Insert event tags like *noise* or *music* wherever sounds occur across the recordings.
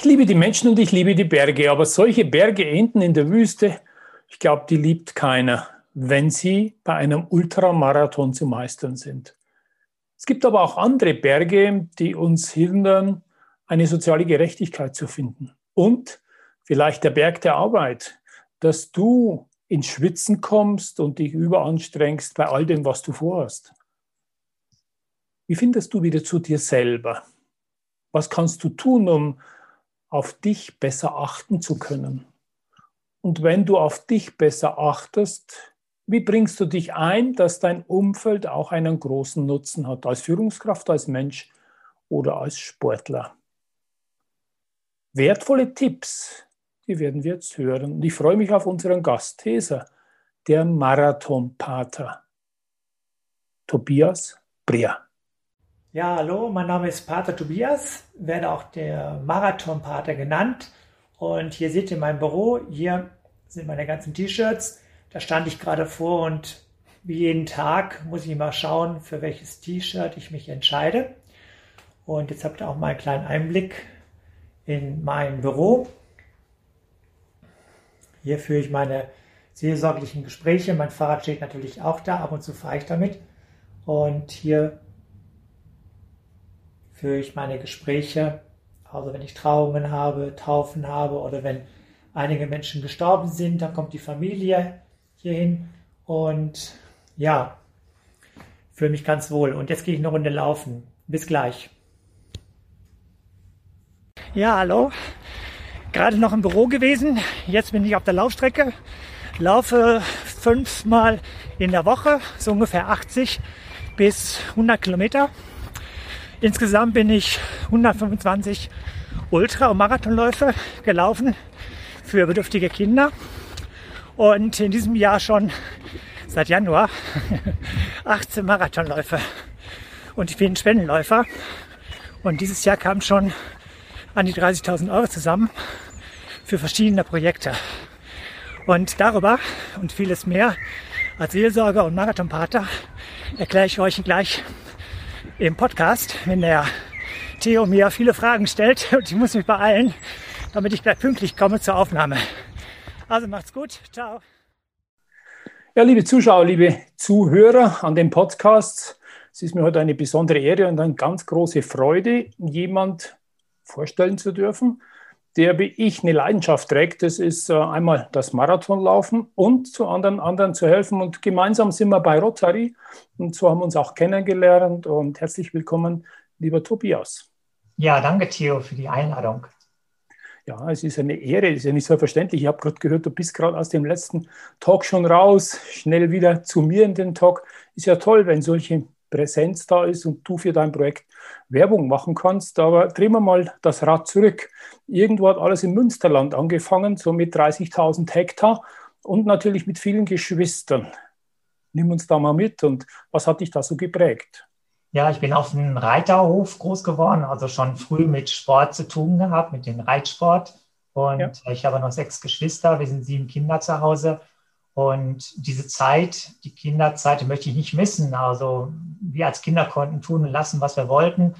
Ich liebe die Menschen und ich liebe die Berge, aber solche Berge enden in der Wüste, ich glaube, die liebt keiner, wenn sie bei einem Ultramarathon zu meistern sind. Es gibt aber auch andere Berge, die uns hindern, eine soziale Gerechtigkeit zu finden. Und vielleicht der Berg der Arbeit, dass du ins Schwitzen kommst und dich überanstrengst bei all dem, was du vorhast. Wie findest du wieder zu dir selber? Was kannst du tun, um auf dich besser achten zu können? Und wenn du auf dich besser achtest, wie bringst du dich ein, dass dein Umfeld auch einen großen Nutzen hat, als Führungskraft, als Mensch oder als Sportler? Wertvolle Tipps, die werden wir jetzt hören. Und ich freue mich auf unseren Gast, Tesa, der Marathonpater, Tobias Breer. Ja, hallo, mein Name ist Pater Tobias, werde auch der Marathonpater genannt. Und hier seht ihr mein Büro. Hier sind meine ganzen T-Shirts. Da stand ich gerade vor und wie jeden Tag muss ich mal schauen, für welches T-Shirt ich mich entscheide. Und jetzt habt ihr auch mal einen kleinen Einblick in mein Büro. Hier führe ich meine seelsorglichen Gespräche. Mein Fahrrad steht natürlich auch da. Ab und zu fahre ich damit. Und hier führe ich meine Gespräche also wenn ich Trauungen habe, Taufen habe oder wenn einige Menschen gestorben sind, dann kommt die Familie hierhin und ja, fühle mich ganz wohl. Und jetzt gehe ich eine Runde laufen. Bis gleich. Ja, hallo. Gerade noch im Büro gewesen. Jetzt bin ich auf der Laufstrecke. Laufe fünfmal in der Woche, so ungefähr 80 bis 100 Kilometer. Insgesamt bin ich 125 Ultra- und Marathonläufe gelaufen für bedürftige Kinder. Und in diesem Jahr schon seit Januar *laughs* 18 Marathonläufe. Und ich bin Spendenläufer. Und dieses Jahr kamen schon an die 30.000 Euro zusammen für verschiedene Projekte. Und darüber und vieles mehr als Seelsorger und Marathonpater erkläre ich euch gleich im Podcast, wenn der Theo mir viele Fragen stellt und ich muss mich beeilen, damit ich gleich pünktlich komme zur Aufnahme. Also macht's gut. Ciao. Ja, liebe Zuschauer, liebe Zuhörer an dem Podcast, es ist mir heute eine besondere Ehre und eine ganz große Freude, jemand vorstellen zu dürfen, der wie ich eine Leidenschaft trägt. Das ist äh, einmal das Marathonlaufen und zu anderen, anderen zu helfen. Und gemeinsam sind wir bei Rotary und so haben wir uns auch kennengelernt. Und herzlich willkommen, lieber Tobias. Ja, danke, Theo, für die Einladung. Ja, es ist eine Ehre, es ist ja nicht selbstverständlich. Ich habe gerade gehört, du bist gerade aus dem letzten Talk schon raus, schnell wieder zu mir in den Talk. Ist ja toll, wenn solche Präsenz da ist und du für dein Projekt Werbung machen kannst. Aber drehen wir mal das Rad zurück. Irgendwo hat alles im Münsterland angefangen, so mit 30.000 Hektar und natürlich mit vielen Geschwistern. Nimm uns da mal mit und was hat dich da so geprägt? Ja, ich bin auf einem Reiterhof groß geworden, also schon früh mit Sport zu tun gehabt, mit dem Reitsport. Und ja. ich habe noch sechs Geschwister, wir sind sieben Kinder zu Hause. Und diese Zeit, die Kinderzeit, die möchte ich nicht missen. Also wir als Kinder konnten tun und lassen, was wir wollten.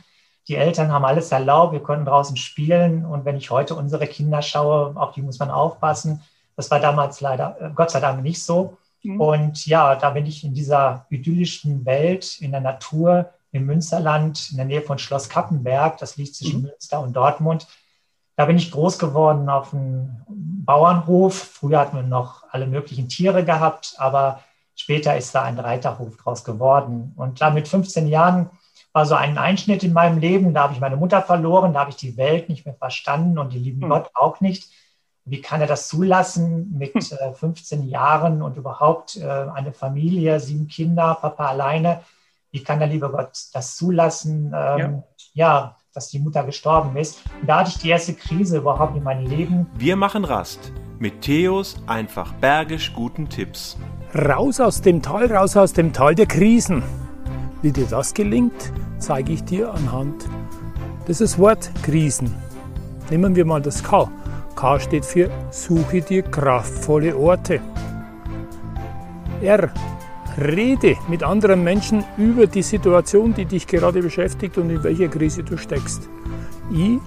Die Eltern haben alles erlaubt, wir konnten draußen spielen. Und wenn ich heute unsere Kinder schaue, auf die muss man aufpassen. Das war damals leider, äh, Gott sei Dank, nicht so. Mhm. Und ja, da bin ich in dieser idyllischen Welt, in der Natur, im Münsterland, in der Nähe von Schloss Kappenberg, das liegt zwischen mhm. Münster und Dortmund. Da bin ich groß geworden auf einem Bauernhof. Früher hatten wir noch alle möglichen Tiere gehabt, aber später ist da ein Reiterhof draus geworden. Und da mit 15 Jahren war so ein Einschnitt in meinem Leben. Da habe ich meine Mutter verloren, da habe ich die Welt nicht mehr verstanden und den lieben mhm. Gott auch nicht. Wie kann er das zulassen mit hm. äh, 15 Jahren und überhaupt äh, eine Familie, sieben Kinder, Papa alleine? Wie kann der liebe Gott das zulassen? Ähm, ja. ja. Dass die Mutter gestorben ist. Und da hatte ich die erste Krise überhaupt in meinem Leben. Wir machen Rast mit Theos einfach bergisch guten Tipps. Raus aus dem Tal, raus aus dem Tal der Krisen. Wie dir das gelingt, zeige ich dir anhand dieses Wort Krisen. Nehmen wir mal das K. K steht für Suche dir kraftvolle Orte. R. Rede mit anderen Menschen über die Situation, die dich gerade beschäftigt und in welcher Krise du steckst. I.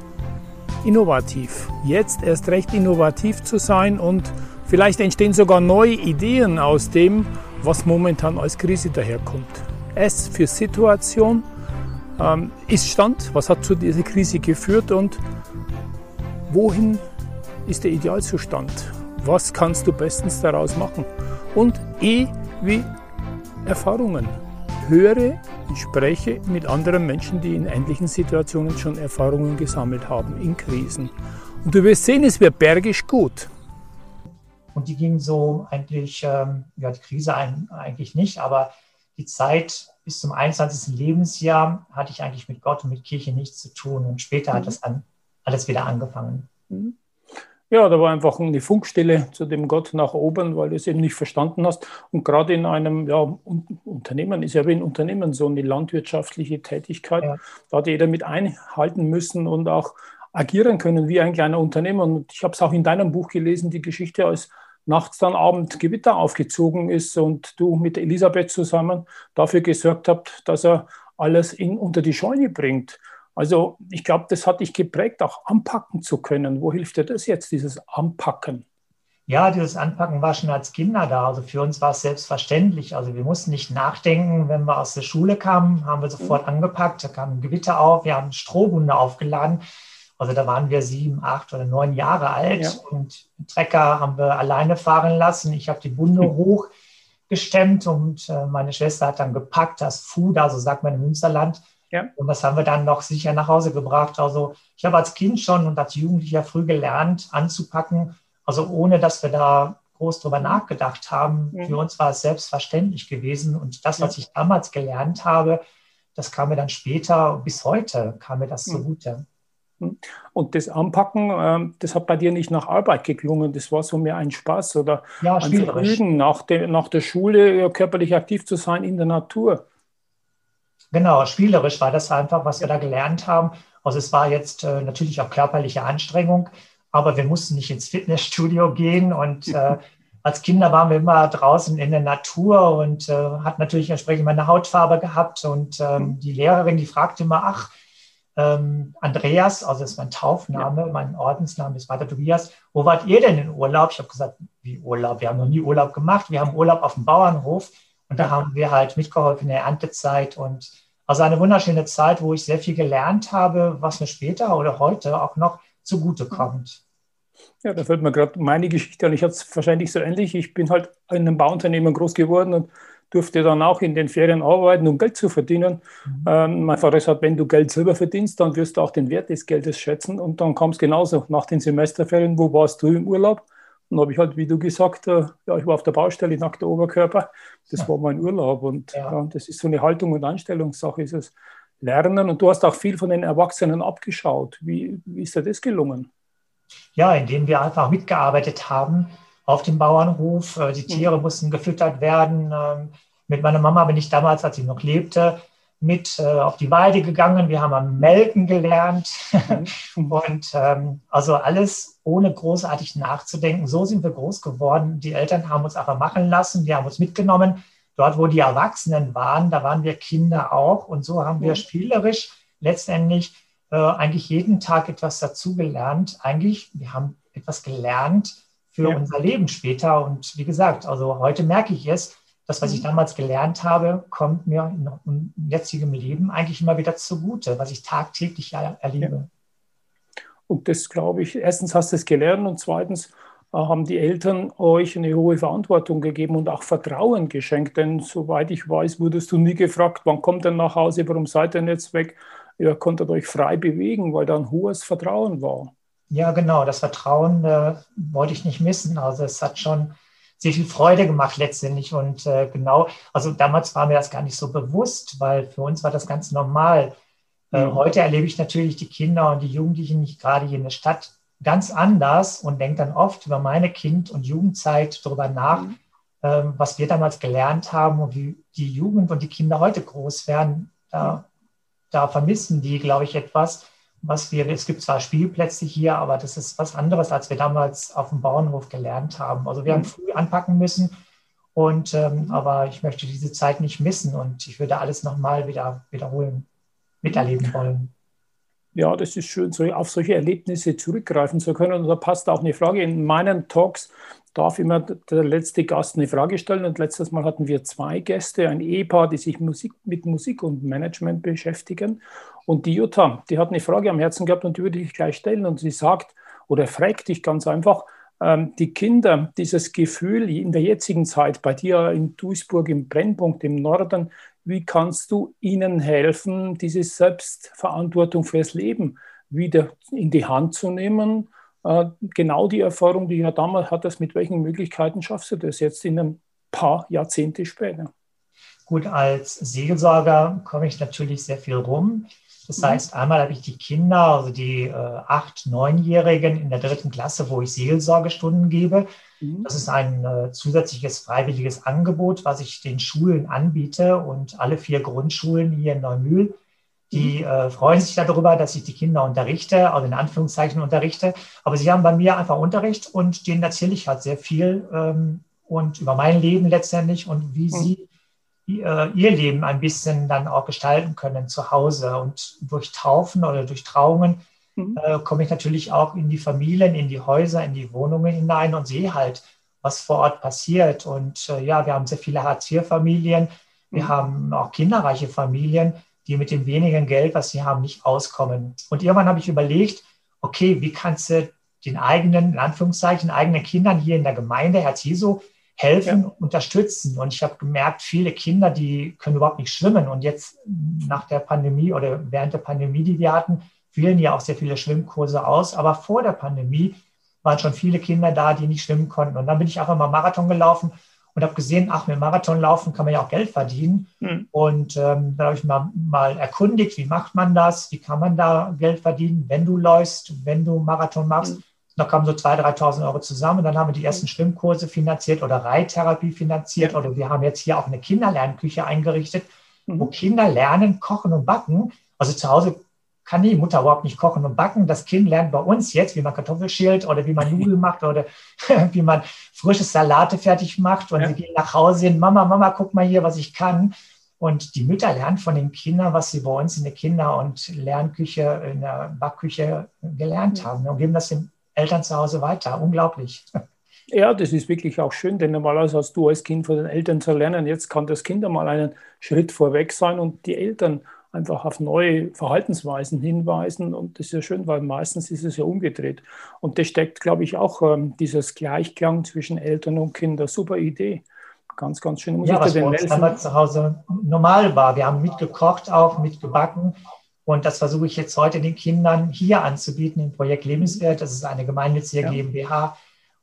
Innovativ. Jetzt erst recht innovativ zu sein und vielleicht entstehen sogar neue Ideen aus dem, was momentan als Krise daherkommt. S für Situation. Ähm, ist Stand, was hat zu dieser Krise geführt und wohin ist der Idealzustand? Was kannst du bestens daraus machen? Und E wie Erfahrungen. Höre und spreche mit anderen Menschen, die in ähnlichen Situationen schon Erfahrungen gesammelt haben, in Krisen. Und du wirst sehen, es wird bergisch gut. Und die ging so eigentlich, ähm, ja, die Krise eigentlich nicht, aber die Zeit bis zum 21. Lebensjahr hatte ich eigentlich mit Gott und mit Kirche nichts zu tun. Und später mhm. hat das dann alles wieder angefangen. Mhm. Ja, da war einfach eine Funkstelle zu dem Gott nach oben, weil du es eben nicht verstanden hast. Und gerade in einem ja, Unternehmen ist ja wie ein Unternehmen so eine landwirtschaftliche Tätigkeit. Ja. Da hat jeder mit einhalten müssen und auch agieren können wie ein kleiner Unternehmer. Und ich habe es auch in deinem Buch gelesen, die Geschichte, als nachts dann Abend Gewitter aufgezogen ist und du mit Elisabeth zusammen dafür gesorgt habt, dass er alles in, unter die Scheune bringt. Also ich glaube, das hat dich geprägt, auch anpacken zu können. Wo hilft dir das jetzt, dieses Anpacken? Ja, dieses Anpacken war schon als Kinder da. Also für uns war es selbstverständlich. Also wir mussten nicht nachdenken. Wenn wir aus der Schule kamen, haben wir sofort angepackt. Da kam ein Gewitter auf. Wir haben Strohhunde aufgeladen. Also da waren wir sieben, acht oder neun Jahre alt. Ja. Und Trecker haben wir alleine fahren lassen. Ich habe die Bunde mhm. hochgestemmt und äh, meine Schwester hat dann gepackt, das Fuder, so sagt man im Münsterland, ja. Und das haben wir dann noch sicher nach Hause gebracht. Also ich habe als Kind schon und als Jugendlicher früh gelernt, anzupacken. Also ohne, dass wir da groß drüber nachgedacht haben. Mhm. Für uns war es selbstverständlich gewesen. Und das, was ich damals gelernt habe, das kam mir dann später, bis heute, kam mir das zugute. Und das Anpacken, ähm, das hat bei dir nicht nach Arbeit geklungen, das war so mehr ein Spaß oder ja, ein Vergnügen, nach, nach der Schule körperlich aktiv zu sein in der Natur. Genau, spielerisch war das einfach, was wir da gelernt haben. Also es war jetzt äh, natürlich auch körperliche Anstrengung, aber wir mussten nicht ins Fitnessstudio gehen und *laughs* äh, als Kinder waren wir immer draußen in der Natur und äh, hat natürlich entsprechend meine Hautfarbe gehabt und ähm, die Lehrerin, die fragte immer, ach, ähm, Andreas, also das ist mein Taufname, ja. mein Ordensname ist weiter Tobias, wo wart ihr denn in Urlaub? Ich habe gesagt, wie Urlaub? Wir haben noch nie Urlaub gemacht, wir haben Urlaub auf dem Bauernhof und da haben wir halt mitgeholfen in der Erntezeit und also eine wunderschöne Zeit, wo ich sehr viel gelernt habe, was mir später oder heute auch noch zugutekommt. Ja, da fällt mir gerade meine Geschichte an. Ich hatte es wahrscheinlich so ähnlich. Ich bin halt in einem Bauunternehmen groß geworden und durfte dann auch in den Ferien arbeiten, um Geld zu verdienen. Mhm. Ähm, mein Vater sagt, wenn du Geld selber verdienst, dann wirst du auch den Wert des Geldes schätzen. Und dann kam es genauso nach den Semesterferien, wo warst du im Urlaub? Dann habe ich halt, wie du gesagt, äh, ja, ich war auf der Baustelle, nackter Oberkörper. Das war mein Urlaub. Und ja. Ja, das ist so eine Haltung und Einstellungssache, ist es Lernen. Und du hast auch viel von den Erwachsenen abgeschaut. Wie, wie ist dir das gelungen? Ja, indem wir einfach mitgearbeitet haben auf dem Bauernhof. Äh, die Tiere mhm. mussten gefüttert werden. Ähm, mit meiner Mama bin ich damals, als sie noch lebte, mit äh, auf die Weide gegangen. Wir haben am Melken gelernt mhm. *laughs* und ähm, also alles ohne großartig nachzudenken. So sind wir groß geworden. Die Eltern haben uns einfach machen lassen. Wir haben uns mitgenommen. Dort, wo die Erwachsenen waren, da waren wir Kinder auch. Und so haben wir mhm. spielerisch letztendlich äh, eigentlich jeden Tag etwas dazugelernt. Eigentlich, wir haben etwas gelernt für ja. unser Leben später. Und wie gesagt, also heute merke ich es, das, was ich mhm. damals gelernt habe, kommt mir im jetzigen Leben eigentlich immer wieder zugute, was ich tagtäglich erlebe. Ja. Und das glaube ich, erstens hast du es gelernt und zweitens äh, haben die Eltern euch eine hohe Verantwortung gegeben und auch Vertrauen geschenkt. Denn soweit ich weiß, wurdest du nie gefragt, wann kommt er nach Hause, warum seid ihr jetzt weg? Ihr konntet euch frei bewegen, weil da ein hohes Vertrauen war. Ja, genau. Das Vertrauen äh, wollte ich nicht missen. Also es hat schon sehr viel Freude gemacht letztendlich. Und äh, genau, also damals war mir das gar nicht so bewusst, weil für uns war das ganz normal. Äh, mhm. Heute erlebe ich natürlich die Kinder und die Jugendlichen nicht gerade hier in der Stadt ganz anders und denke dann oft über meine Kind- und Jugendzeit darüber nach, mhm. ähm, was wir damals gelernt haben und wie die Jugend und die Kinder heute groß werden. Da, mhm. da vermissen die, glaube ich, etwas, was wir, es gibt zwar Spielplätze hier, aber das ist was anderes, als wir damals auf dem Bauernhof gelernt haben. Also wir haben mhm. früh anpacken müssen und ähm, aber ich möchte diese Zeit nicht missen und ich würde alles nochmal wieder wiederholen, miterleben wollen. Ja, das ist schön, so auf solche Erlebnisse zurückgreifen zu können. Und da passt auch eine Frage. In meinen Talks darf immer der letzte Gast eine Frage stellen. Und letztes Mal hatten wir zwei Gäste, ein Ehepaar, die sich Musik, mit Musik und Management beschäftigen. Und die Jutta, die hat eine Frage am Herzen gehabt und die würde ich gleich stellen. Und sie sagt oder fragt dich ganz einfach, ähm, die Kinder dieses Gefühl in der jetzigen Zeit, bei dir in Duisburg im Brennpunkt im Norden, wie kannst du ihnen helfen, diese Selbstverantwortung fürs Leben wieder in die Hand zu nehmen? Äh, genau die Erfahrung, die ja damals hattest, mit welchen Möglichkeiten schaffst du das jetzt in ein paar Jahrzehnte später? Gut, als Seelsorger komme ich natürlich sehr viel rum. Das heißt, einmal habe ich die Kinder, also die äh, acht-, neunjährigen in der dritten Klasse, wo ich Seelsorgestunden gebe. Mhm. Das ist ein äh, zusätzliches freiwilliges Angebot, was ich den Schulen anbiete und alle vier Grundschulen hier in Neumühl. Die mhm. äh, freuen sich darüber, dass ich die Kinder unterrichte, also in Anführungszeichen unterrichte. Aber sie haben bei mir einfach Unterricht und denen erzähle ich halt sehr viel ähm, und über mein Leben letztendlich und wie mhm. sie ihr Leben ein bisschen dann auch gestalten können zu Hause. Und durch Taufen oder durch Trauungen mhm. äh, komme ich natürlich auch in die Familien, in die Häuser, in die Wohnungen hinein und sehe halt, was vor Ort passiert. Und äh, ja, wir haben sehr viele Hartz-IV-Familien. Wir mhm. haben auch kinderreiche Familien, die mit dem wenigen Geld, was sie haben, nicht auskommen. Und irgendwann habe ich überlegt, okay, wie kannst du den eigenen, in Anführungszeichen, eigenen Kindern hier in der Gemeinde, Herz Jesu, helfen, ja. unterstützen. Und ich habe gemerkt, viele Kinder, die können überhaupt nicht schwimmen. Und jetzt nach der Pandemie oder während der Pandemie, die wir hatten, fielen ja auch sehr viele Schwimmkurse aus. Aber vor der Pandemie waren schon viele Kinder da, die nicht schwimmen konnten. Und dann bin ich einfach mal Marathon gelaufen und habe gesehen, ach, mit Marathon laufen kann man ja auch Geld verdienen. Mhm. Und ähm, da habe ich mal, mal erkundigt, wie macht man das? Wie kann man da Geld verdienen, wenn du läufst, wenn du Marathon machst? Mhm. Da kamen so 2.000, 3.000 Euro zusammen. Dann haben wir die ersten Schwimmkurse finanziert oder Reittherapie finanziert. Oder wir haben jetzt hier auch eine Kinderlernküche eingerichtet, mhm. wo Kinder lernen, kochen und backen. Also zu Hause kann die Mutter überhaupt nicht kochen und backen. Das Kind lernt bei uns jetzt, wie man Kartoffel schält oder wie man Nudeln macht oder *laughs* wie man frische Salate fertig macht. Und ja. sie gehen nach Hause hin, Mama, Mama, guck mal hier, was ich kann. Und die Mütter lernen von den Kindern, was sie bei uns in der Kinder- und Lernküche, in der Backküche gelernt haben und geben das den Eltern zu Hause weiter. Unglaublich. *laughs* Ja, das ist wirklich auch schön, denn normalerweise hast du als Kind von den Eltern zu lernen. Jetzt kann das Kind einmal einen Schritt vorweg sein und die Eltern einfach auf neue Verhaltensweisen hinweisen. Und das ist ja schön, weil meistens ist es ja umgedreht. Und das steckt, glaube ich, auch ähm, dieses Gleichklang zwischen Eltern und Kindern. Super Idee. Ganz, ganz schön. Muss ja, was bei uns zu Hause normal war. Wir haben mitgekocht auch, mitgebacken. Und das versuche ich jetzt heute den Kindern hier anzubieten im Projekt Lebenswert. Das ist eine gemeinnützige ja. GmbH,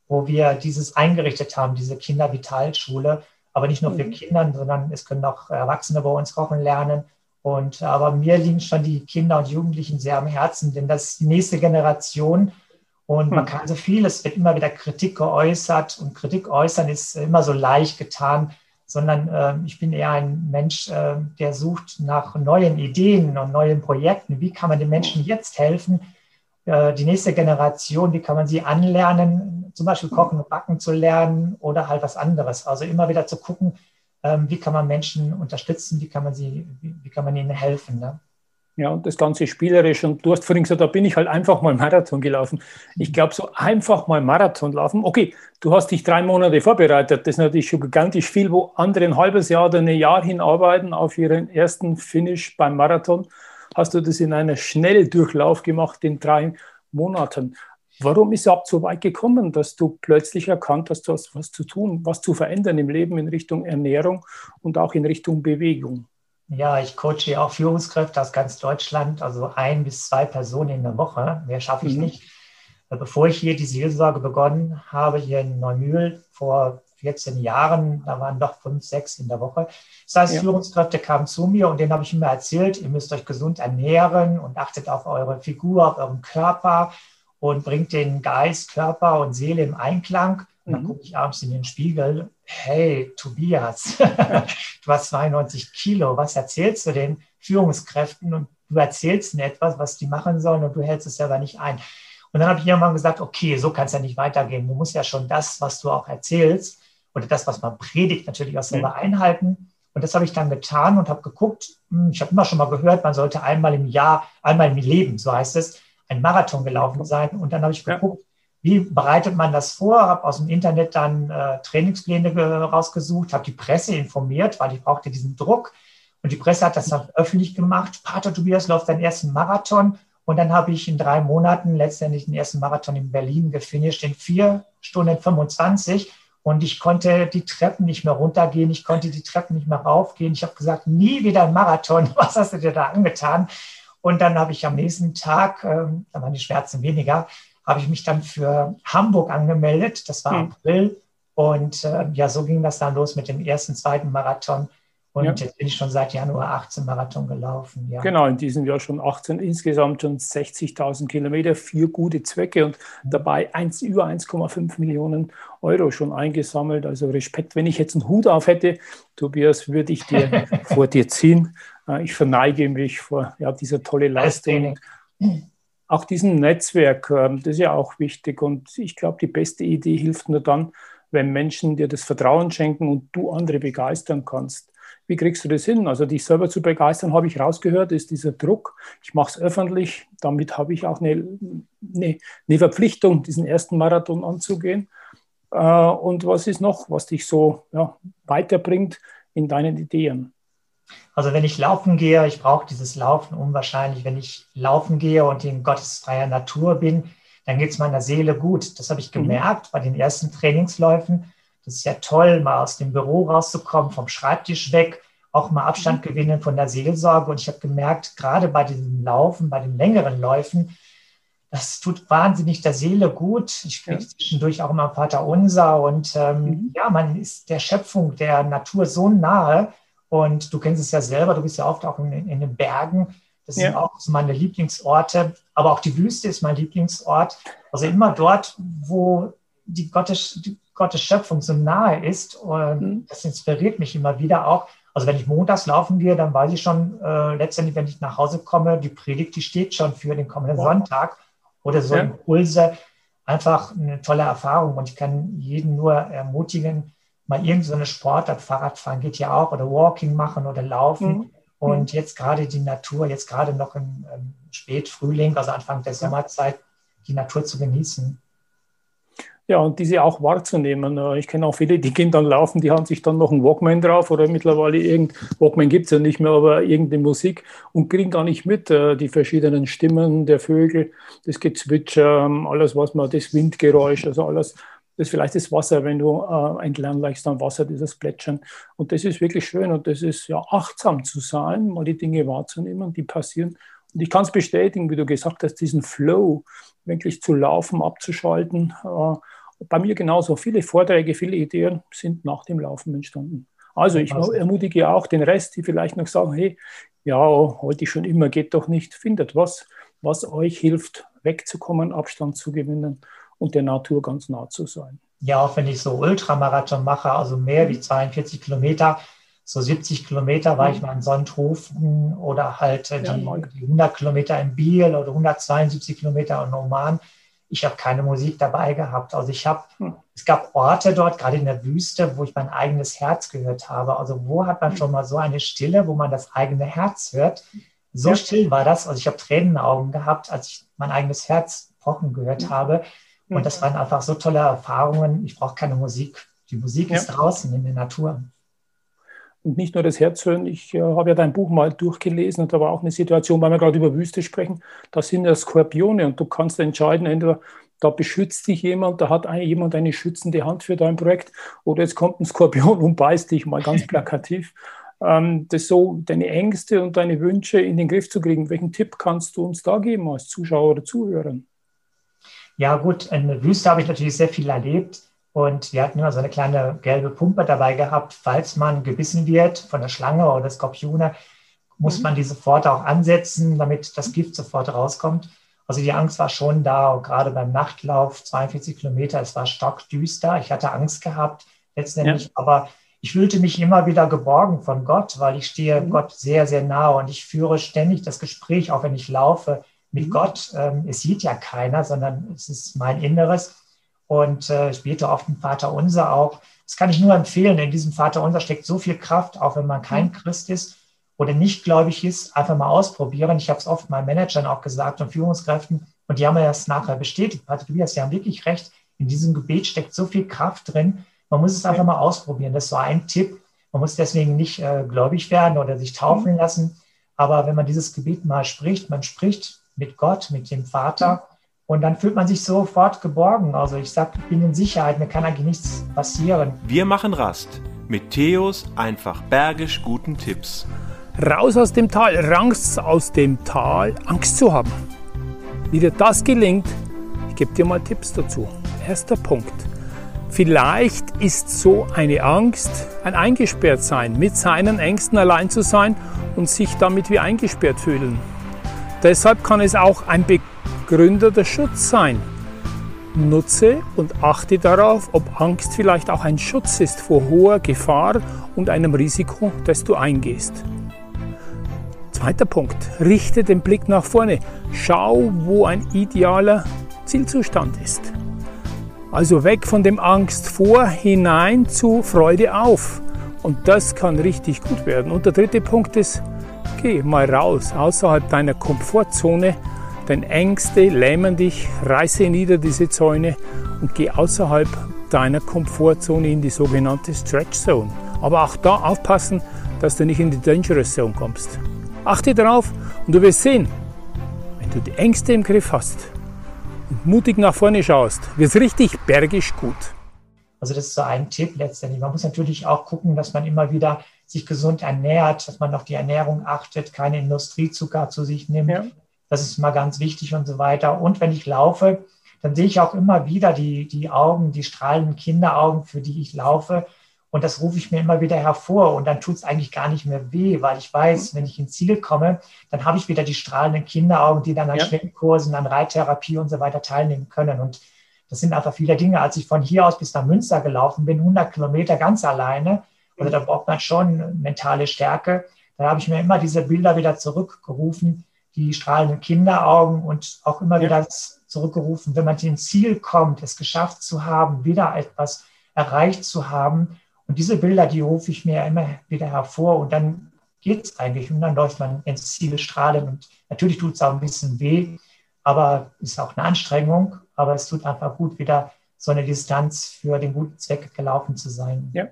wo wir dieses eingerichtet haben, diese Kindervitalschule. Aber nicht nur für mhm. Kinder, sondern es können auch Erwachsene bei uns kochen lernen. Und aber mir liegen schon die Kinder und Jugendlichen sehr am Herzen, denn das ist die nächste Generation. Und man mhm. kann so viel, es wird immer wieder Kritik geäußert und Kritik äußern ist immer so leicht getan sondern äh, ich bin eher ein Mensch, äh, der sucht nach neuen Ideen und neuen Projekten. Wie kann man den Menschen jetzt helfen? Äh, die nächste Generation, wie kann man sie anlernen, zum Beispiel Kochen und Backen zu lernen oder halt was anderes. Also immer wieder zu gucken, ähm, wie kann man Menschen unterstützen, wie kann man, sie, wie, kann man ihnen helfen. Ne? Ja, und das Ganze spielerisch. Und du hast vorhin gesagt, da bin ich halt einfach mal Marathon gelaufen. Ich glaube, so einfach mal Marathon laufen. Okay, du hast dich drei Monate vorbereitet. Das ist natürlich schon gigantisch viel, wo andere ein halbes Jahr oder ein Jahr hinarbeiten auf ihren ersten Finish beim Marathon. Hast du das in einer Schnelldurchlauf gemacht in drei Monaten. Warum ist es ab so weit gekommen, dass du plötzlich erkannt hast, du hast was zu tun, was zu verändern im Leben in Richtung Ernährung und auch in Richtung Bewegung? Ja, ich coache auch Führungskräfte aus ganz Deutschland, also ein bis zwei Personen in der Woche. Mehr schaffe ich mhm. nicht. Bevor ich hier die Seelsorge begonnen habe, hier in Neumühl vor 14 Jahren, da waren doch fünf, sechs in der Woche. Das heißt, ja. Führungskräfte kamen zu mir und denen habe ich immer erzählt, ihr müsst euch gesund ernähren und achtet auf eure Figur, auf euren Körper und bringt den Geist, Körper und Seele im Einklang. Und dann mhm. gucke ich abends in den Spiegel, hey Tobias, *laughs* du hast 92 Kilo, was erzählst du den Führungskräften? Und du erzählst ihnen etwas, was die machen sollen und du hältst es selber nicht ein. Und dann habe ich irgendwann gesagt, okay, so kann es ja nicht weitergehen. Du musst ja schon das, was du auch erzählst oder das, was man predigt, natürlich auch selber mhm. einhalten. Und das habe ich dann getan und habe geguckt, hm, ich habe immer schon mal gehört, man sollte einmal im Jahr, einmal im Leben, so heißt es, ein Marathon gelaufen sein. Und dann habe ich geguckt, wie bereitet man das vor? Habe aus dem Internet dann äh, Trainingspläne rausgesucht, habe die Presse informiert, weil ich brauchte diesen Druck. Und die Presse hat das dann öffentlich gemacht. Pater Tobias läuft seinen ersten Marathon. Und dann habe ich in drei Monaten letztendlich den ersten Marathon in Berlin gefinisht in vier Stunden 25. Und ich konnte die Treppen nicht mehr runtergehen. Ich konnte die Treppen nicht mehr raufgehen. Ich habe gesagt, nie wieder ein Marathon. *laughs* Was hast du dir da angetan? Und dann habe ich am nächsten Tag, ähm, da waren die Schmerzen weniger, habe ich mich dann für Hamburg angemeldet. Das war mhm. April. Und äh, ja, so ging das dann los mit dem ersten, zweiten Marathon. Und ja. jetzt bin ich schon seit Januar 18 Marathon gelaufen. Ja. Genau, in diesem Jahr schon 18, insgesamt schon 60.000 Kilometer, vier gute Zwecke und mhm. dabei 1, über 1,5 Millionen Euro schon eingesammelt. Also Respekt, wenn ich jetzt einen Hut auf hätte, Tobias, würde ich dir *laughs* vor dir ziehen. Äh, ich verneige mich vor ja, dieser tolle Leistung. Auch diesem Netzwerk, ähm, das ist ja auch wichtig. Und ich glaube, die beste Idee hilft nur dann, wenn Menschen dir das Vertrauen schenken und du andere begeistern kannst. Wie kriegst du das hin? Also dich selber zu begeistern, habe ich rausgehört, ist dieser Druck. Ich mache es öffentlich. Damit habe ich auch eine, eine, eine, Verpflichtung, diesen ersten Marathon anzugehen. Äh, und was ist noch, was dich so ja, weiterbringt in deinen Ideen? Also wenn ich laufen gehe, ich brauche dieses Laufen unwahrscheinlich. Wenn ich laufen gehe und in gottesfreier Natur bin, dann geht es meiner Seele gut. Das habe ich mhm. gemerkt mhm. bei den ersten Trainingsläufen das ist ja toll, mal aus dem Büro rauszukommen, vom Schreibtisch weg, auch mal Abstand mhm. gewinnen von der Seelsorge. Und ich habe gemerkt, gerade bei diesem Laufen, bei den längeren Läufen, das tut wahnsinnig der Seele gut. Ich spreche ja. zwischendurch auch immer Vater Unser und ähm, mhm. ja, man ist der Schöpfung, der Natur so nahe. Und du kennst es ja selber, du bist ja oft auch in, in den Bergen. Das ja. sind auch so meine Lieblingsorte. Aber auch die Wüste ist mein Lieblingsort. Also immer dort, wo die Gottes, die Gottes Schöpfung so nahe ist. Und mhm. das inspiriert mich immer wieder auch. Also wenn ich montags laufen gehe, dann weiß ich schon äh, letztendlich, wenn ich nach Hause komme, die Predigt, die steht schon für den kommenden wow. Sonntag oder so ja. Impulse. Einfach eine tolle Erfahrung und ich kann jeden nur ermutigen, mal irgendeine so Sportart, Fahrradfahren geht ja auch oder Walking machen oder Laufen. Mhm. Und jetzt gerade die Natur, jetzt gerade noch im, im Spätfrühling, also Anfang der Sommerzeit, die Natur zu genießen. Ja, und diese auch wahrzunehmen. Äh, ich kenne auch viele, die gehen dann laufen, die haben sich dann noch einen Walkman drauf oder mittlerweile irgend, Walkman gibt es ja nicht mehr, aber irgendeine Musik und kriegen gar nicht mit äh, die verschiedenen Stimmen der Vögel, das Gezwitscher, ähm, alles, was man, das Windgeräusch, also alles, das ist vielleicht das Wasser, wenn du äh, entlang läufst am Wasser, dieses Plätschern. Und das ist wirklich schön und das ist ja achtsam zu sein, mal die Dinge wahrzunehmen, die passieren. Und ich kann es bestätigen, wie du gesagt hast, diesen Flow wirklich zu laufen, abzuschalten. Äh, bei mir genauso. Viele Vorträge, viele Ideen sind nach dem Laufen entstanden. Also ich ermutige auch den Rest, die vielleicht noch sagen, hey, ja, heute schon immer, geht doch nicht. Findet was, was euch hilft, wegzukommen, Abstand zu gewinnen und der Natur ganz nah zu sein. Ja, auch wenn ich so Ultramarathon mache, also mehr wie 42 Kilometer, so 70 Kilometer war ich mal in Sonthofen oder halt äh, die, die 100 Kilometer in Biel oder 172 Kilometer in Oman ich habe keine Musik dabei gehabt. Also ich habe, hm. es gab Orte dort, gerade in der Wüste, wo ich mein eigenes Herz gehört habe. Also wo hat man hm. schon mal so eine Stille, wo man das eigene Herz hört? So ja. still war das. Also ich habe Tränen in den Augen gehabt, als ich mein eigenes Herz pochen gehört hm. habe. Und das waren einfach so tolle Erfahrungen. Ich brauche keine Musik. Die Musik ja. ist draußen in der Natur und nicht nur das Herz hören. Ich äh, habe ja dein Buch mal durchgelesen und da war auch eine Situation, weil wir gerade über Wüste sprechen, da sind ja Skorpione und du kannst entscheiden, entweder da beschützt dich jemand, da hat ein, jemand eine schützende Hand für dein Projekt oder jetzt kommt ein Skorpion und beißt dich, mal ganz *laughs* plakativ. ähm, das so, deine Ängste und deine Wünsche in den Griff zu kriegen. Welchen Tipp kannst du uns da geben als Zuschauer oder Zuhörer? Ja gut, in der Wüste habe ich natürlich sehr viel erlebt Und wir hatten immer so eine kleine gelbe Pumpe dabei gehabt, falls man gebissen wird von der Schlange oder Skorpione, muss mhm. man die sofort auch ansetzen, damit das Gift sofort rauskommt. Also die Angst war schon da, gerade beim Nachtlauf, 42 Kilometer, es war stockdüster. Ich hatte Angst gehabt letztendlich, ja. aber ich fühlte mich immer wieder geborgen von Gott, weil ich stehe mhm. Gott sehr, sehr nahe und ich führe ständig das Gespräch, auch wenn ich laufe, mit mhm. Gott. Ähm, es sieht ja keiner, sondern es ist mein Inneres. Und äh, ich bete oft den Vater Unser auch. Das kann ich nur empfehlen. In diesem Vater Unser steckt so viel Kraft, auch wenn man kein mhm. Christ ist oder nicht gläubig ist, einfach mal ausprobieren. Ich habe es oft meinen Managern auch gesagt und Führungskräften und die haben mir das nachher bestätigt. Patrick Tobias, Sie haben wirklich recht. In diesem Gebet steckt so viel Kraft drin. Man muss es einfach mal ausprobieren. Das ist so ein Tipp. Man muss deswegen nicht äh, gläubig werden oder sich taufen lassen. Aber wenn man dieses Gebet mal spricht, man spricht mit Gott, mit dem Vater, und dann fühlt man sich sofort geborgen. Also ich sage, ich bin in Sicherheit, mir kann eigentlich nichts passieren. Wir machen Rast mit Theos einfach bergisch guten Tipps. Raus aus dem Tal, raus aus dem Tal, Angst zu haben. Wie dir das gelingt, ich gebe dir mal Tipps dazu. Erster Punkt. Vielleicht ist so eine Angst ein Eingesperrtsein, mit seinen Ängsten allein zu sein und sich damit wie eingesperrt fühlen. Deshalb kann es auch ein begründeter Schutz sein. Nutze und achte darauf, ob Angst vielleicht auch ein Schutz ist vor hoher Gefahr und einem Risiko, das du eingehst. Zweiter Punkt. Richte den Blick nach vorne. Schau, wo ein idealer Zielzustand ist. Also weg von dem Angst vor hinein zu Freude auf. Und das kann richtig gut werden. Und der dritte Punkt ist, geh mal raus, außerhalb deiner Komfortzone. Denn Ängste lähmen dich, reiße nieder diese Zäune und geh außerhalb deiner Komfortzone in die sogenannte Stretch Zone. Aber auch da aufpassen, dass du nicht in die Dangerous Zone kommst. Achte darauf und du wirst sehen, wenn du die Ängste im Griff hast und mutig nach vorne schaust, wird es richtig bergisch gut. Also das ist so ein Tipp letztendlich. Man muss natürlich auch gucken, dass man immer wieder sich gesund ernährt, dass man auf die Ernährung achtet, keine Industriezucker zu sich nimmt. Ja. Das ist mal ganz wichtig und so weiter. Und wenn ich laufe, dann sehe ich auch immer wieder die, die Augen, die strahlenden Kinderaugen, für die ich laufe. Und das rufe ich mir immer wieder hervor. Und dann tut es eigentlich gar nicht mehr weh, weil ich weiß, wenn ich ins Ziel komme, dann habe ich wieder die strahlenden Kinderaugen, die dann an ja. Schwimmkursen, an Reittherapie und so weiter teilnehmen können. Und das sind einfach viele Dinge. Als ich von hier aus bis nach Münster gelaufen bin, 100 Kilometer ganz alleine, also da braucht man schon mentale Stärke. Da habe ich mir immer diese Bilder wieder zurückgerufen, die strahlenden Kinderaugen und auch immer ja. wieder zurückgerufen, wenn man ins Ziel kommt, es geschafft zu haben, wieder etwas erreicht zu haben, und diese Bilder, die rufe ich mir immer wieder hervor und dann geht es eigentlich und dann läuft man ins Ziel strahlen und natürlich tut es auch ein bisschen weh, aber ist auch eine Anstrengung, aber es tut einfach gut, wieder so eine Distanz für den guten Zweck gelaufen zu sein. Ja.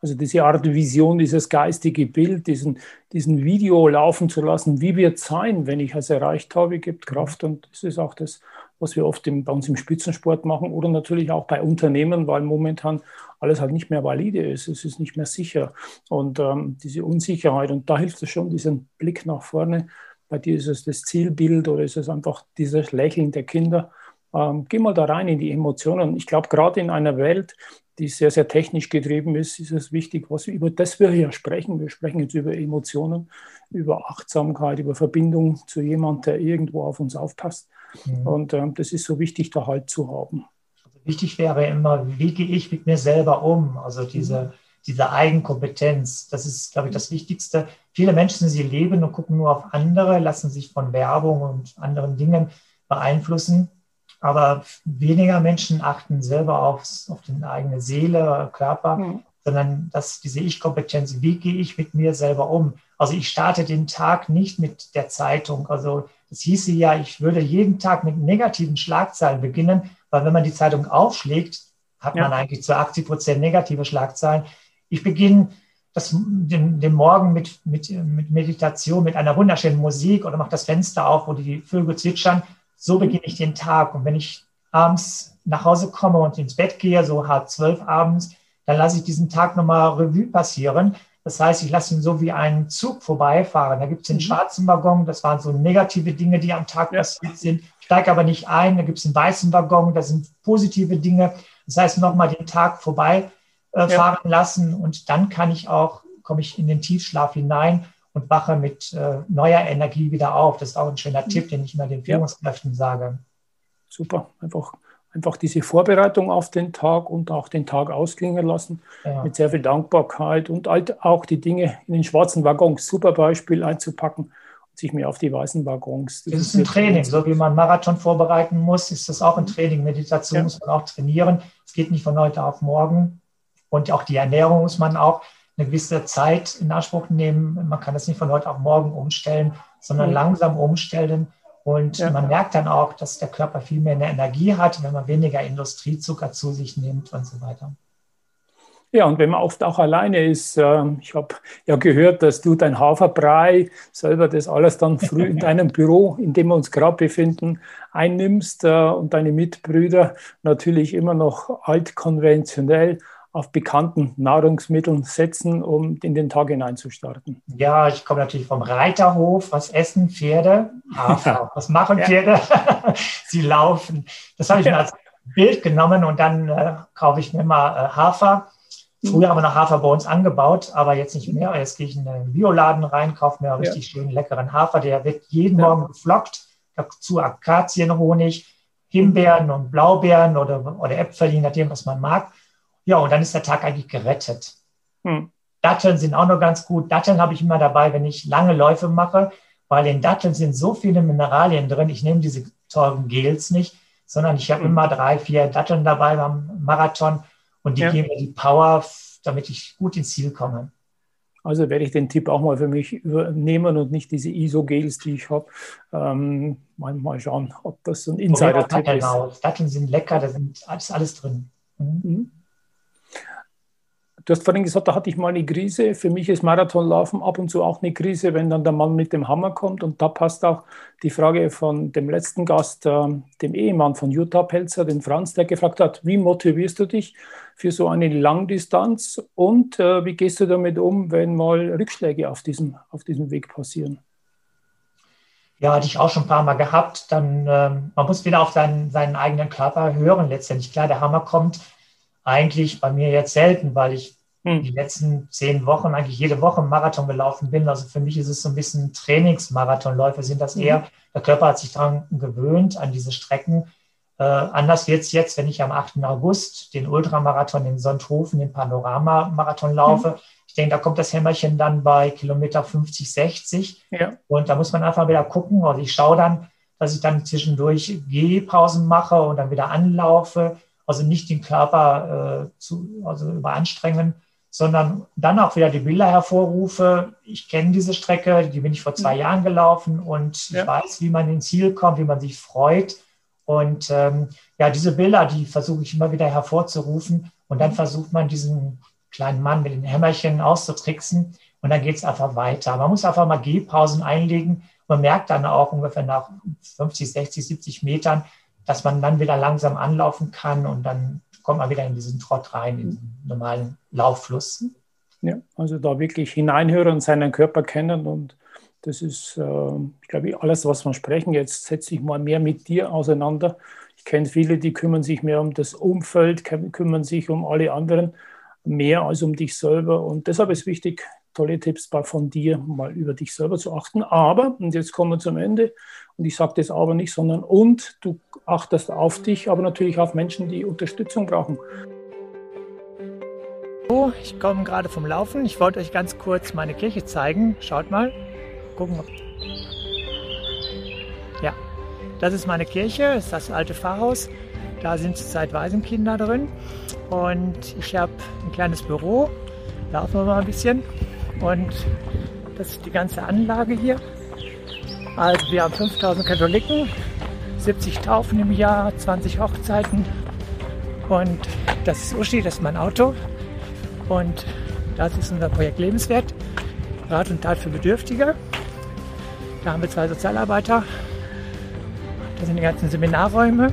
Also diese Art Vision, dieses geistige Bild, diesen, diesen Video laufen zu lassen, wie wird es sein, wenn ich es erreicht habe, gibt Kraft und das ist auch das, was wir oft im, bei uns im Spitzensport machen oder natürlich auch bei Unternehmen, weil momentan alles halt nicht mehr valide ist, es ist nicht mehr sicher. Und ähm, diese Unsicherheit, und da hilft es schon, diesen Blick nach vorne. Bei dir ist es das Zielbild oder ist es einfach dieses Lächeln der Kinder. Ähm, geh mal da rein in die Emotionen. Ich glaube, gerade in einer Welt, die sehr, sehr technisch getrieben ist, ist es wichtig, was wir, über das wir hier sprechen. Wir sprechen jetzt über Emotionen, über Achtsamkeit, über Verbindung zu jemandem, der irgendwo auf uns aufpasst. Mhm. Und ähm, das ist so wichtig, da Halt zu haben. Wichtig wäre immer, wie gehe ich mit mir selber um? Also diese, mhm. diese Eigenkompetenz, das ist, glaube ich, das Wichtigste. Viele Menschen, sie leben und gucken nur auf andere, lassen sich von Werbung und anderen Dingen beeinflussen. Aber weniger Menschen achten selber aufs, auf die eigene Seele, Körper, mhm. sondern dass diese Ich-Kompetenz, wie gehe ich mit mir selber um? Also ich starte den Tag nicht mit der Zeitung. Also das hieße ja, ich würde jeden Tag mit negativen Schlagzeilen beginnen, weil wenn man die Zeitung aufschlägt, hat ja. man eigentlich zu 80 Prozent negative Schlagzeilen. Ich beginne das, den, den Morgen mit, mit, mit Meditation, mit einer wunderschönen Musik oder mache das Fenster auf, wo die Vögel zwitschern. So beginne ich den Tag. Und wenn ich abends nach Hause komme und ins Bett gehe, so halb zwölf abends, dann lasse ich diesen Tag nochmal Revue passieren. Das heißt, ich lasse ihn so wie einen Zug vorbeifahren. Da gibt es den mhm. schwarzen Waggon, das waren so negative Dinge, die am Tag passiert sind steige aber nicht ein. Da gibt es einen weißen Waggon, da sind positive Dinge. Das heißt, nochmal den Tag vorbei äh, ja. lassen und dann kann ich auch, komme ich in den Tiefschlaf hinein und wache mit äh, neuer Energie wieder auf. Das ist auch ein schöner mhm. Tipp, den ich immer den Führungskräften ja. sage. Super, einfach, einfach diese Vorbereitung auf den Tag und auch den Tag ausklingen lassen ja. mit sehr viel Dankbarkeit und halt auch die Dinge in den schwarzen Waggons, super Beispiel einzupacken und sich mehr auf die weißen Waggons. Das, das ist ein Training, so wie man Marathon vorbereiten muss, ist das auch ein Training. Meditation ja. muss man auch trainieren. Es geht nicht von heute auf morgen. Und auch die Ernährung muss man auch eine gewisse Zeit in Anspruch nehmen. Man kann das nicht von heute auf morgen umstellen, sondern mhm. langsam umstellen. Und ja. man merkt dann auch, dass der Körper viel mehr Energie hat, wenn man weniger Industriezucker zu sich nimmt und so weiter. Ja, und wenn man oft auch alleine ist, äh, ich habe ja gehört, dass du dein Haferbrei selber das alles dann früh in *laughs* deinem Büro, in dem wir uns gerade befinden, einnimmst äh, und deine Mitbrüder natürlich immer noch altkonventionell auf bekannten Nahrungsmitteln setzen, um in den Tag hineinzustarten? Ja, ich komme natürlich vom Reiterhof. Was essen Pferde? Hafer. Was machen Pferde? *laughs* Sie laufen. Das habe ich mir als Bild genommen und dann äh, kaufe ich mir mal äh, Hafer. Früher haben wir noch Hafer bei uns angebaut, aber jetzt nicht mehr. Jetzt gehe ich in den Bioladen rein, kaufe mir richtig ja. schönen leckeren Hafer. Der wird jeden ja. Morgen geflockt. Dazu Akazienhonig, Himbeeren und Blaubeeren oder, oder Äpfel, je nachdem, was man mag. Ja, und dann ist der Tag eigentlich gerettet. Hm. Datteln sind auch noch ganz gut. Datteln habe ich immer dabei, wenn ich lange Läufe mache, weil in Datteln sind so viele Mineralien drin. Ich nehme diese teuren Gels nicht, sondern ich habe hm. immer drei, vier Datteln dabei beim Marathon und die ja. geben mir die Power, damit ich gut ins Ziel komme. Also werde ich den Tipp auch mal für mich übernehmen und nicht diese ISO-Gels, die ich habe. Ähm, mal, mal, schauen, ob das so ein Insider-Tipp ist. Datteln sind lecker, da ist alles, alles drin. Mhm. Du hast vorhin gesagt, da hatte ich mal eine Krise. Für mich ist Marathonlaufen ab und zu auch eine Krise, wenn dann der Mann mit dem Hammer kommt. Und da passt auch die Frage von dem letzten Gast, äh, dem Ehemann von Jutta Pelzer, den Franz, der gefragt hat, wie motivierst du dich für so eine Langdistanz und äh, wie gehst du damit um, wenn mal Rückschläge auf diesem, auf diesem Weg passieren? Ja, hatte ich auch schon ein paar Mal gehabt. Dann, äh, man muss wieder auf seinen, seinen eigenen Körper hören letztendlich. Klar, der Hammer kommt eigentlich bei mir jetzt selten, weil ich hm. die letzten zehn Wochen eigentlich jede Woche Marathon gelaufen bin. Also für mich ist es so ein bisschen Trainingsmarathonläufe sind das hm. eher. Der Körper hat sich daran gewöhnt, an diese Strecken. Äh, anders wird es jetzt, wenn ich am 8. August den Ultramarathon in Sonthofen, den Panoramamarathon laufe. Mhm. Ich denke, da kommt das Hämmerchen dann bei Kilometer 50, 60. Ja. Und da muss man einfach wieder gucken. Also ich schaue dann, dass ich dann zwischendurch Gehpausen mache und dann wieder anlaufe also nicht den Körper äh, zu, also überanstrengen, sondern dann auch wieder die Bilder hervorrufe. Ich kenne diese Strecke, die bin ich vor zwei mhm. Jahren gelaufen und ja. ich weiß, wie man ins Ziel kommt, wie man sich freut. Und ähm, ja, diese Bilder, die versuche ich immer wieder hervorzurufen. Und dann versucht man diesen kleinen Mann mit den Hämmerchen auszutricksen. Und dann geht es einfach weiter. Man muss einfach mal Gehpausen einlegen. Man merkt dann auch ungefähr nach 50, 60, 70 Metern, dass man dann wieder langsam anlaufen kann und dann kommt man wieder in diesen Trott rein, in den normalen Lauffluss. Ja, also da wirklich hineinhören und seinen Körper kennen und das ist, äh, ich glaube, alles, was wir sprechen. Jetzt setze ich mal mehr mit dir auseinander. Ich kenne viele, die kümmern sich mehr um das Umfeld, kümmern sich um alle anderen mehr als um dich selber. Und deshalb ist wichtig, tolle Tipps von dir, mal über dich selber zu achten. Aber, und jetzt kommen wir zum Ende, und ich sage das aber nicht, sondern und du achtest auf dich, aber natürlich auf Menschen, die Unterstützung brauchen. So, ich komme gerade vom Laufen. Ich wollte euch ganz kurz meine Kirche zeigen. Schaut mal. Gucken. Ob ja, das ist meine Kirche, das ist das alte Pfarrhaus. Da sind zurzeit Waisenkinder drin. Und ich habe ein kleines Büro. Laufen wir mal ein bisschen. Und das ist die ganze Anlage hier. Also wir haben 5000 Katholiken, 70 Taufen im Jahr, 20 Hochzeiten. Und das ist Uschi, das ist mein Auto. Und das ist unser Projekt Lebenswert, Rat und Tat für Bedürftige. Da haben wir zwei Sozialarbeiter. Das sind die ganzen Seminarräume.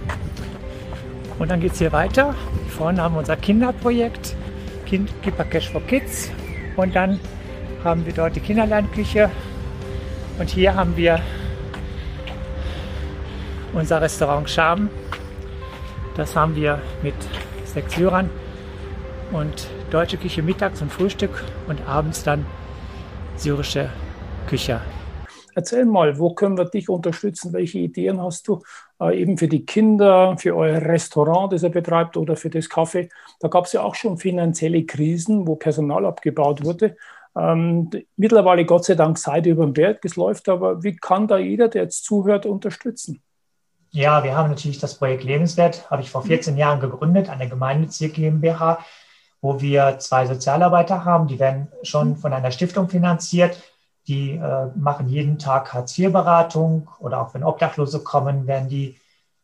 Und dann geht es hier weiter. Vorne haben wir unser Kinderprojekt, kind, Keep a Cash for Kids. Und dann haben wir dort die Kinderlernküche und hier haben wir unser Restaurant Charme. Das haben wir mit sechs Syrern und deutsche Küche mittags und Frühstück und abends dann syrische Küche. Erzähl mal, wo können wir dich unterstützen? Welche Ideen hast du äh, eben für die Kinder, für euer Restaurant, das ihr betreibt oder für das Kaffee? Da gab es ja auch schon finanzielle Krisen, wo Personal abgebaut wurde. Ähm, mittlerweile, Gott sei Dank, seid ihr über den Berg, es läuft, aber wie kann da jeder, der jetzt zuhört, unterstützen? Ja, wir haben natürlich das Projekt Lebenswert, habe ich vor 14 Jahren gegründet, eine gemeinnützige GmbH, wo wir zwei Sozialarbeiter haben, die werden schon von einer Stiftung finanziert die äh, machen jeden Tag Hartz-IV-Beratung oder auch wenn Obdachlose kommen, werden die,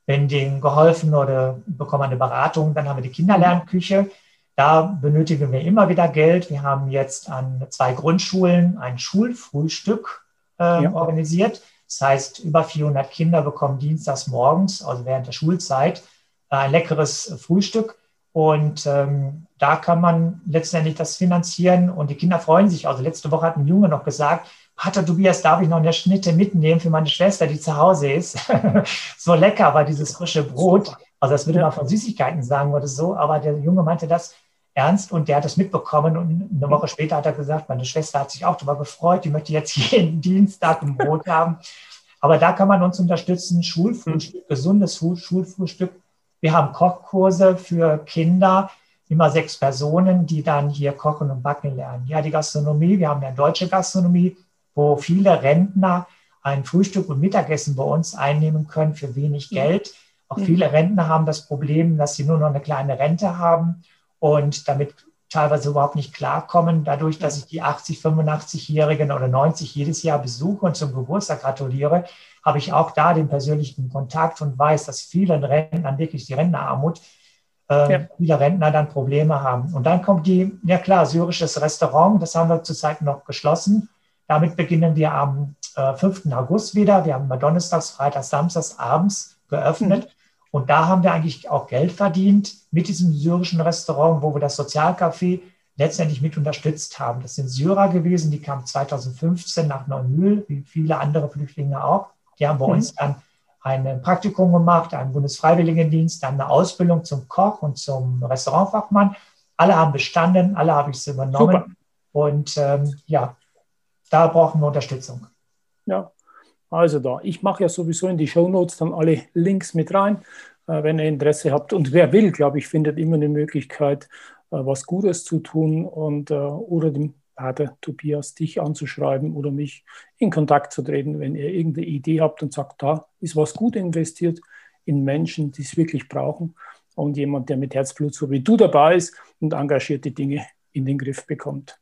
wenn denen geholfen oder bekommen eine Beratung. Dann haben wir die Kinderlernküche. Da benötigen wir immer wieder Geld. Wir haben jetzt an zwei Grundschulen ein Schulfrühstück äh, ja. organisiert. Das heißt, über 400 Kinder bekommen dienstags morgens, also während der Schulzeit, ein leckeres Frühstück. Und ähm, da kann man letztendlich das finanzieren und die Kinder freuen sich. Also letzte Woche hat ein Junge noch gesagt, Pater Tobias, darf ich noch eine Schnitte mitnehmen für meine Schwester, die zu Hause ist? *laughs* so lecker war dieses frische Brot. Also das würde man von Süßigkeiten sagen oder so, aber der Junge meinte das ernst und der hat das mitbekommen und eine Woche später hat er gesagt, meine Schwester hat sich auch darüber gefreut, die möchte jetzt *laughs* jeden Dienstag ein Brot haben. Aber da kann man uns unterstützen, Schulfrühstück, gesundes Schulfrühstück wir haben Kochkurse für Kinder, immer sechs Personen, die dann hier kochen und backen lernen. Ja, die Gastronomie, wir haben eine deutsche Gastronomie, wo viele Rentner ein Frühstück und Mittagessen bei uns einnehmen können für wenig Geld. Auch viele Rentner haben das Problem, dass sie nur noch eine kleine Rente haben und damit teilweise überhaupt nicht klarkommen. Dadurch, dass ich die 80, 85-Jährigen oder 90 jedes Jahr besuche und zum Geburtstag gratuliere, habe ich auch da den persönlichen Kontakt und weiß, dass vielen Rentnern wirklich die Rentnerarmut, äh, ja. viele Rentner dann Probleme haben. Und dann kommt die, ja klar, syrisches Restaurant, das haben wir zurzeit noch geschlossen. Damit beginnen wir am äh, 5. August wieder. Wir haben mal Donnerstags, Freitags, Samstags abends geöffnet. Mhm. Und da haben wir eigentlich auch Geld verdient mit diesem syrischen Restaurant, wo wir das Sozialcafé letztendlich mit unterstützt haben. Das sind Syrer gewesen, die kamen 2015 nach Neumühl, wie viele andere Flüchtlinge auch. Die haben bei mhm. uns dann ein Praktikum gemacht, einen Bundesfreiwilligendienst, dann eine Ausbildung zum Koch und zum Restaurantfachmann. Alle haben bestanden, alle habe ich es übernommen. Super. Und ähm, ja, da brauchen wir Unterstützung. Ja, also da. Ich mache ja sowieso in die Shownotes dann alle Links mit rein, äh, wenn ihr Interesse habt. Und wer will, glaube ich, findet immer eine Möglichkeit, äh, was Gutes zu tun und äh, oder dem Pater Tobias, dich anzuschreiben oder mich in Kontakt zu treten, wenn ihr irgendeine Idee habt und sagt, da ist was gut investiert in Menschen, die es wirklich brauchen und jemand, der mit Herzblut so wie du dabei ist und engagiert die Dinge in den Griff bekommt.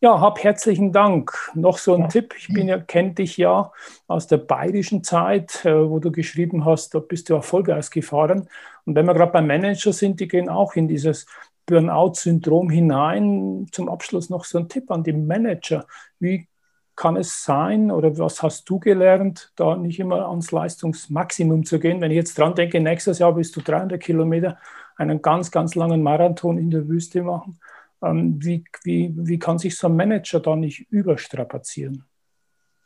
Ja, hab herzlichen Dank. Noch so ein ja. Tipp. Ich bin ja, kenne dich ja aus der bayerischen Zeit, äh, wo du geschrieben hast, da bist du Erfolg gefahren. Und wenn wir gerade beim Manager sind, die gehen auch in dieses Burnout-Syndrom hinein. Zum Abschluss noch so ein Tipp an die Manager. Wie kann es sein oder was hast du gelernt, da nicht immer ans Leistungsmaximum zu gehen? Wenn ich jetzt dran denke, nächstes Jahr willst du 300 Kilometer einen ganz, ganz langen Marathon in der Wüste machen. Ähm, wie, wie, wie kann sich so ein Manager da nicht überstrapazieren?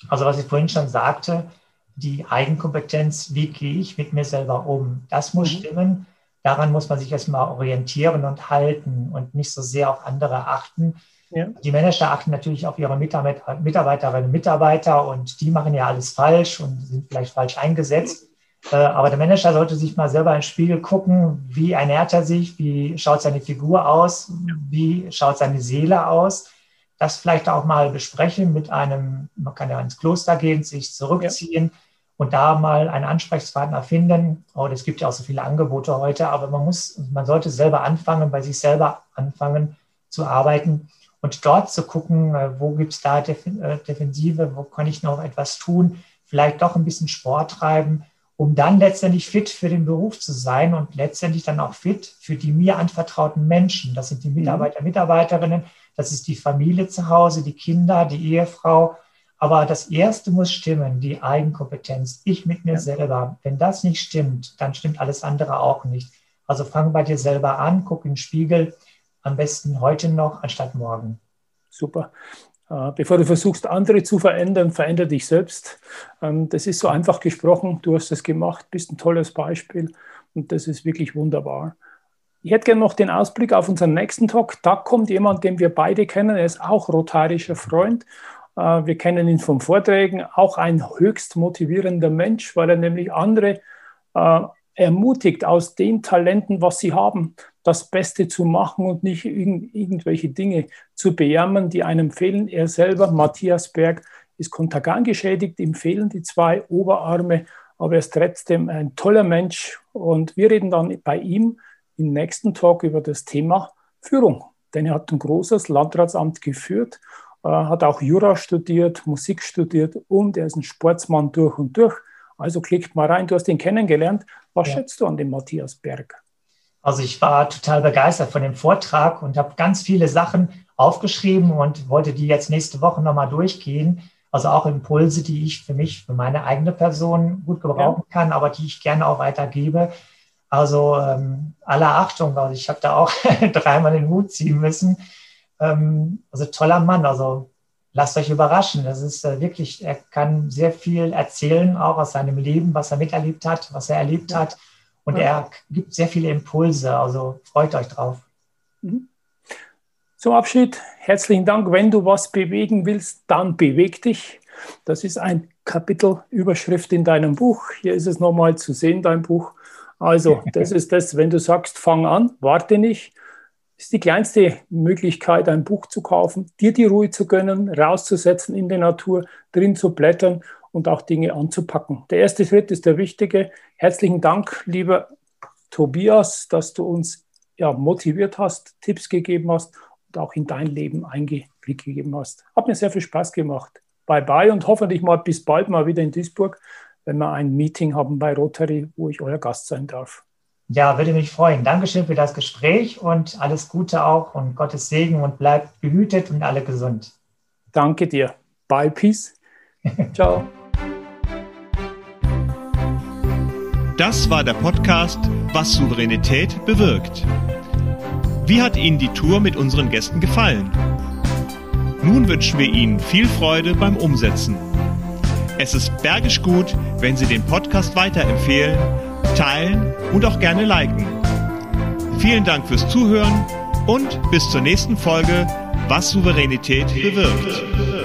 Also was ich vorhin schon sagte, die Eigenkompetenz, wie gehe ich mit mir selber um? Das muss mhm. stimmen daran muss man sich erstmal orientieren und halten und nicht so sehr auf andere achten. Ja. Die Manager achten natürlich auf ihre Mitarbeiterinnen und Mitarbeiter und die machen ja alles falsch und sind vielleicht falsch eingesetzt. Äh, aber der Manager sollte sich mal selber ins Spiegel gucken, wie ernährt er sich, wie schaut seine Figur aus, wie schaut seine Seele aus. Das vielleicht auch mal besprechen mit einem, man kann ja ins Kloster gehen, sich zurückziehen. Ja und da mal einen Ansprechpartner finden. Oh, es gibt ja auch so viele Angebote heute, aber man muss, man sollte selber anfangen, bei sich selber anfangen zu arbeiten und dort zu gucken, äh, wo gibt es da äh, Defensive, wo kann ich noch etwas tun, vielleicht doch ein bisschen Sport treiben, um dann letztendlich fit für den Beruf zu sein und letztendlich dann auch fit für die mir anvertrauten Menschen. Das sind die mhm. Mitarbeiter, Mitarbeiterinnen, das ist die Familie zu Hause, die Kinder, die Ehefrau, aber das Erste muss stimmen, die Eigenkompetenz, ich mit mir ja. selber. Wenn das nicht stimmt, dann stimmt alles andere auch nicht. Also fang bei dir selber an, guck in den Spiegel, am besten heute noch anstatt morgen. Super. Äh, bevor du versuchst, andere zu verändern, verändere dich selbst. Ähm, das ist so einfach gesprochen. Du hast es gemacht, bist ein tolles Beispiel und das ist wirklich wunderbar. Ich hätte gerne noch den Ausblick auf unseren nächsten Talk. Da kommt jemand, den wir beide kennen. Er ist auch rotarischer Freund. Äh, wir kennen ihn von Vorträgen. Auch ein höchst motivierender Mensch, weil er nämlich andere äh, ermutigt, aus den Talenten, was sie haben, das Beste zu machen und nicht irgendwelche Dinge zu bejammern, die einem fehlen. Er selber, Matthias Berg, ist Kontergan geschädigt, ihm fehlen die zwei Oberarme, aber er ist trotzdem ein toller Mensch. Und wir reden dann bei ihm im nächsten Talk über das Thema Führung. Denn er hat ein großes Landratsamt geführt, äh, hat auch Jura studiert, Musik studiert und er ist ein Sportsmann durch und durch. Also klickt mal rein, du hast ihn kennengelernt. Was ja. schätzt du an dem Matthias Berg? Also ich war total begeistert von dem Vortrag und habe ganz viele Sachen aufgeschrieben und wollte die jetzt nächste Woche nochmal durchgehen. Also auch Impulse, die ich für mich, für meine eigene Person gut gebrauchen ja. kann, aber die ich gerne auch weitergebe. Also ähm, aller Achtung, also ich habe da auch *laughs* dreimal den Hut ziehen müssen. Ähm, also toller Mann, also lasst euch überraschen. Das ist äh, wirklich, er kann sehr viel erzählen, auch aus seinem Leben, was er miterlebt hat, was er erlebt hat. Und er gibt sehr viele Impulse, also freut euch drauf. Mhm. Zum Abschied, herzlichen Dank. Wenn du was bewegen willst, dann beweg dich. Das ist ein Kapitelüberschrift in deinem Buch. Hier ist es nochmal zu sehen, dein Buch. Also, *laughs* das ist das, wenn du sagst, fang an, warte nicht, ist die kleinste Möglichkeit, ein Buch zu kaufen, dir die Ruhe zu gönnen, rauszusetzen in die Natur, drin zu blättern und auch Dinge anzupacken. Der erste Schritt ist der wichtige. Herzlichen Dank, lieber Tobias, dass du uns ja, motiviert hast, Tipps gegeben hast und auch in dein Leben Einblick gegeben hast. Hat mir sehr viel Spaß gemacht. Bye bye und hoffentlich mal bis bald mal wieder in Duisburg wenn wir ein Meeting haben bei Rotary, wo ich euer Gast sein darf. Ja, würde mich freuen. Dankeschön für das Gespräch und alles Gute auch und Gottes Segen und bleibt behütet und alle gesund. Danke dir. Bye, Peace. *laughs* Ciao. Das war der Podcast Was Souveränität bewirkt. Wie hat Ihnen die Tour mit unseren Gästen gefallen? Nun wünschen wir Ihnen viel Freude beim Umsetzen. Es ist bergisch gut, wenn Sie den Podcast weiterempfehlen, teilen und auch gerne liken. Vielen Dank fürs Zuhören und bis zur nächsten Folge, was Souveränität bewirkt.